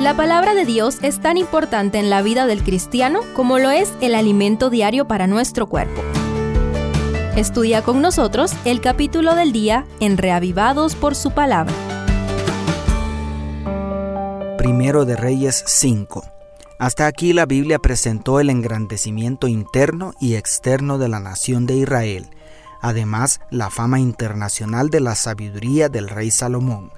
La palabra de Dios es tan importante en la vida del cristiano como lo es el alimento diario para nuestro cuerpo. Estudia con nosotros el capítulo del día en Reavivados por su palabra. Primero de Reyes 5. Hasta aquí la Biblia presentó el engrandecimiento interno y externo de la nación de Israel, además la fama internacional de la sabiduría del rey Salomón.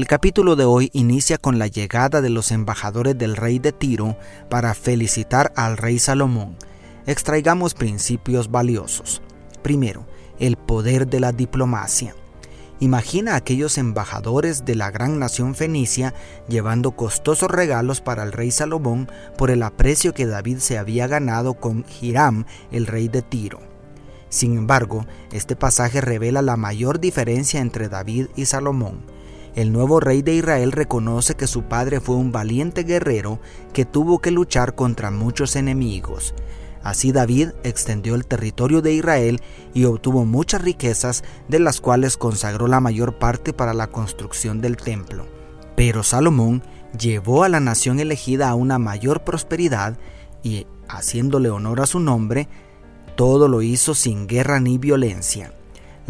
El capítulo de hoy inicia con la llegada de los embajadores del rey de Tiro para felicitar al rey Salomón. Extraigamos principios valiosos. Primero, el poder de la diplomacia. Imagina a aquellos embajadores de la gran nación fenicia llevando costosos regalos para el rey Salomón por el aprecio que David se había ganado con Hiram, el rey de Tiro. Sin embargo, este pasaje revela la mayor diferencia entre David y Salomón. El nuevo rey de Israel reconoce que su padre fue un valiente guerrero que tuvo que luchar contra muchos enemigos. Así David extendió el territorio de Israel y obtuvo muchas riquezas, de las cuales consagró la mayor parte para la construcción del templo. Pero Salomón llevó a la nación elegida a una mayor prosperidad y, haciéndole honor a su nombre, todo lo hizo sin guerra ni violencia.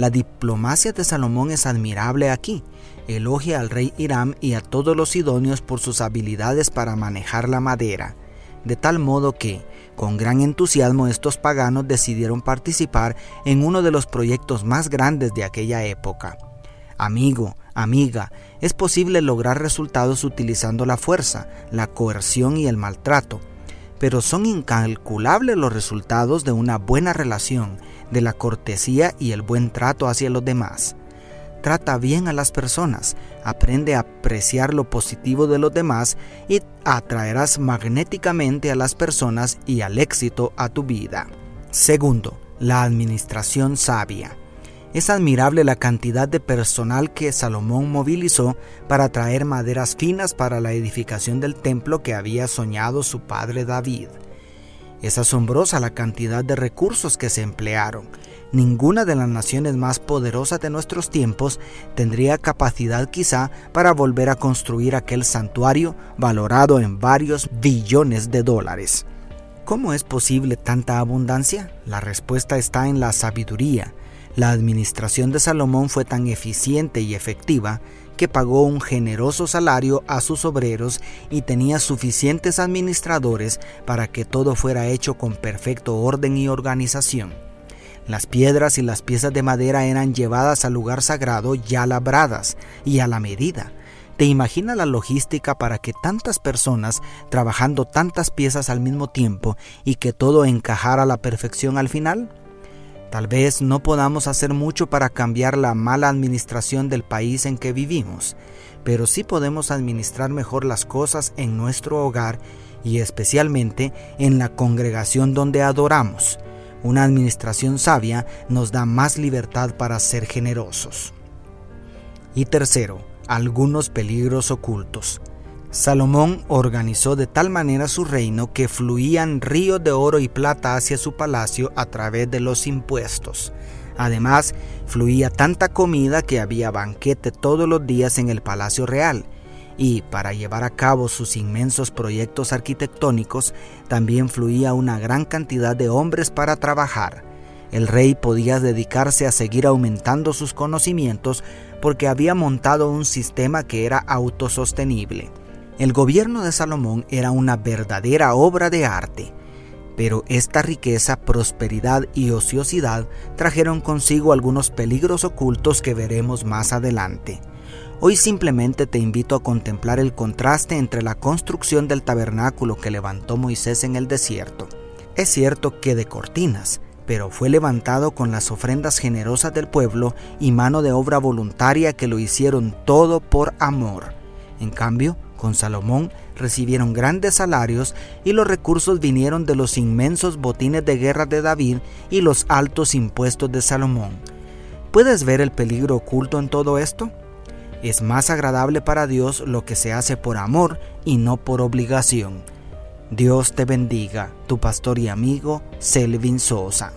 La diplomacia de Salomón es admirable aquí. Elogia al rey Hiram y a todos los idóneos por sus habilidades para manejar la madera, de tal modo que, con gran entusiasmo, estos paganos decidieron participar en uno de los proyectos más grandes de aquella época. Amigo, amiga, es posible lograr resultados utilizando la fuerza, la coerción y el maltrato, pero son incalculables los resultados de una buena relación, de la cortesía y el buen trato hacia los demás. Trata bien a las personas, aprende a apreciar lo positivo de los demás y atraerás magnéticamente a las personas y al éxito a tu vida. Segundo, la administración sabia. Es admirable la cantidad de personal que Salomón movilizó para traer maderas finas para la edificación del templo que había soñado su padre David. Es asombrosa la cantidad de recursos que se emplearon. Ninguna de las naciones más poderosas de nuestros tiempos tendría capacidad quizá para volver a construir aquel santuario valorado en varios billones de dólares. ¿Cómo es posible tanta abundancia? La respuesta está en la sabiduría, la administración de Salomón fue tan eficiente y efectiva que pagó un generoso salario a sus obreros y tenía suficientes administradores para que todo fuera hecho con perfecto orden y organización. Las piedras y las piezas de madera eran llevadas al lugar sagrado ya labradas y a la medida. ¿Te imaginas la logística para que tantas personas trabajando tantas piezas al mismo tiempo y que todo encajara a la perfección al final? Tal vez no podamos hacer mucho para cambiar la mala administración del país en que vivimos, pero sí podemos administrar mejor las cosas en nuestro hogar y especialmente en la congregación donde adoramos. Una administración sabia nos da más libertad para ser generosos. Y tercero, algunos peligros ocultos. Salomón organizó de tal manera su reino que fluían ríos de oro y plata hacia su palacio a través de los impuestos. Además, fluía tanta comida que había banquete todos los días en el palacio real. Y para llevar a cabo sus inmensos proyectos arquitectónicos, también fluía una gran cantidad de hombres para trabajar. El rey podía dedicarse a seguir aumentando sus conocimientos porque había montado un sistema que era autosostenible. El gobierno de Salomón era una verdadera obra de arte, pero esta riqueza, prosperidad y ociosidad trajeron consigo algunos peligros ocultos que veremos más adelante. Hoy simplemente te invito a contemplar el contraste entre la construcción del tabernáculo que levantó Moisés en el desierto. Es cierto que de cortinas, pero fue levantado con las ofrendas generosas del pueblo y mano de obra voluntaria que lo hicieron todo por amor. En cambio, con Salomón recibieron grandes salarios y los recursos vinieron de los inmensos botines de guerra de David y los altos impuestos de Salomón. ¿Puedes ver el peligro oculto en todo esto? Es más agradable para Dios lo que se hace por amor y no por obligación. Dios te bendiga, tu pastor y amigo Selvin Sosa.